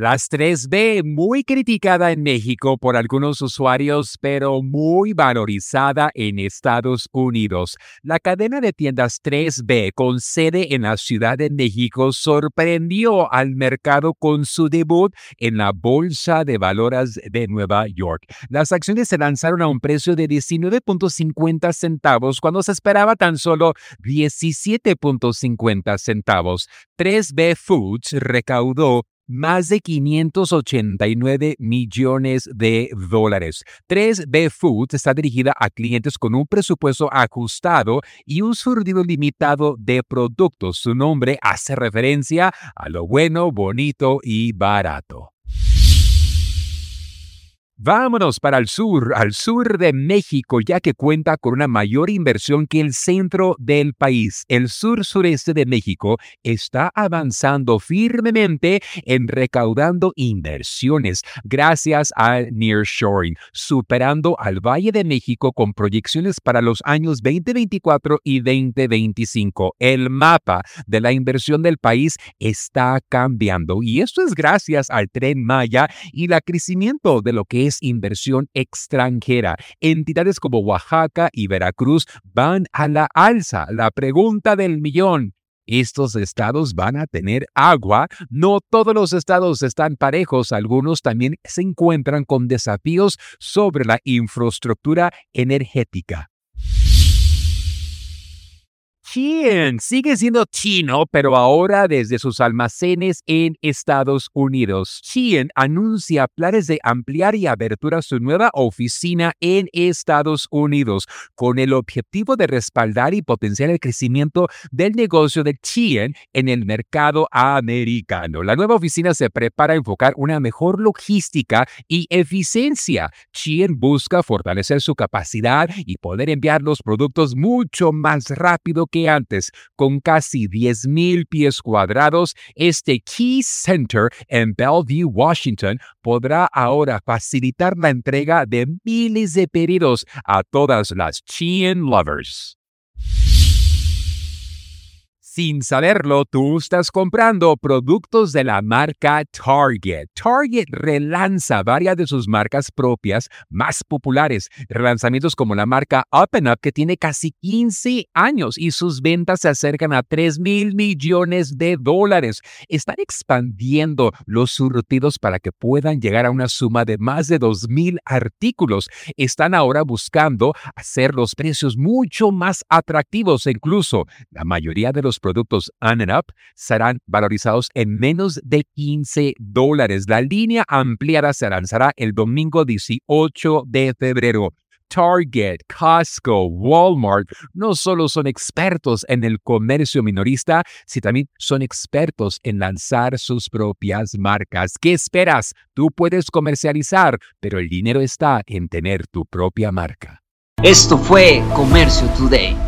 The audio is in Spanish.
Las 3B, muy criticada en México por algunos usuarios, pero muy valorizada en Estados Unidos. La cadena de tiendas 3B, con sede en la Ciudad de México, sorprendió al mercado con su debut en la Bolsa de Valores de Nueva York. Las acciones se lanzaron a un precio de 19.50 centavos cuando se esperaba tan solo 17.50 centavos. 3B Foods recaudó más de 589 millones de dólares. 3B Foods está dirigida a clientes con un presupuesto ajustado y un surtido limitado de productos. Su nombre hace referencia a lo bueno, bonito y barato. Vámonos para el sur, al sur de México, ya que cuenta con una mayor inversión que el centro del país. El sur sureste de México está avanzando firmemente en recaudando inversiones gracias al nearshoring, superando al Valle de México con proyecciones para los años 2024 y 2025. El mapa de la inversión del país está cambiando y esto es gracias al tren Maya y el crecimiento de lo que inversión extranjera. Entidades como Oaxaca y Veracruz van a la alza. La pregunta del millón. ¿Estos estados van a tener agua? No todos los estados están parejos, algunos también se encuentran con desafíos sobre la infraestructura energética. Chien sigue siendo chino, pero ahora desde sus almacenes en Estados Unidos. Chien anuncia planes de ampliar y abertura su nueva oficina en Estados Unidos con el objetivo de respaldar y potenciar el crecimiento del negocio de Chien en el mercado americano. La nueva oficina se prepara a enfocar una mejor logística y eficiencia. Chien busca fortalecer su capacidad y poder enviar los productos mucho más rápido que Con casi 10.000 pies cuadrados, este Key Center en Bellevue, Washington, podrá ahora facilitar la entrega de miles de pedidos a todas las Chien lovers. Sin saberlo, tú estás comprando productos de la marca Target. Target relanza varias de sus marcas propias más populares. Relanzamientos como la marca Up Up, que tiene casi 15 años y sus ventas se acercan a 3 mil millones de dólares. Están expandiendo los surtidos para que puedan llegar a una suma de más de 2 mil artículos. Están ahora buscando hacer los precios mucho más atractivos. E incluso la mayoría de los productos On and Up serán valorizados en menos de 15 dólares. La línea ampliada se lanzará el domingo 18 de febrero. Target, Costco, Walmart no solo son expertos en el comercio minorista, sino también son expertos en lanzar sus propias marcas. ¿Qué esperas? Tú puedes comercializar, pero el dinero está en tener tu propia marca. Esto fue Comercio Today.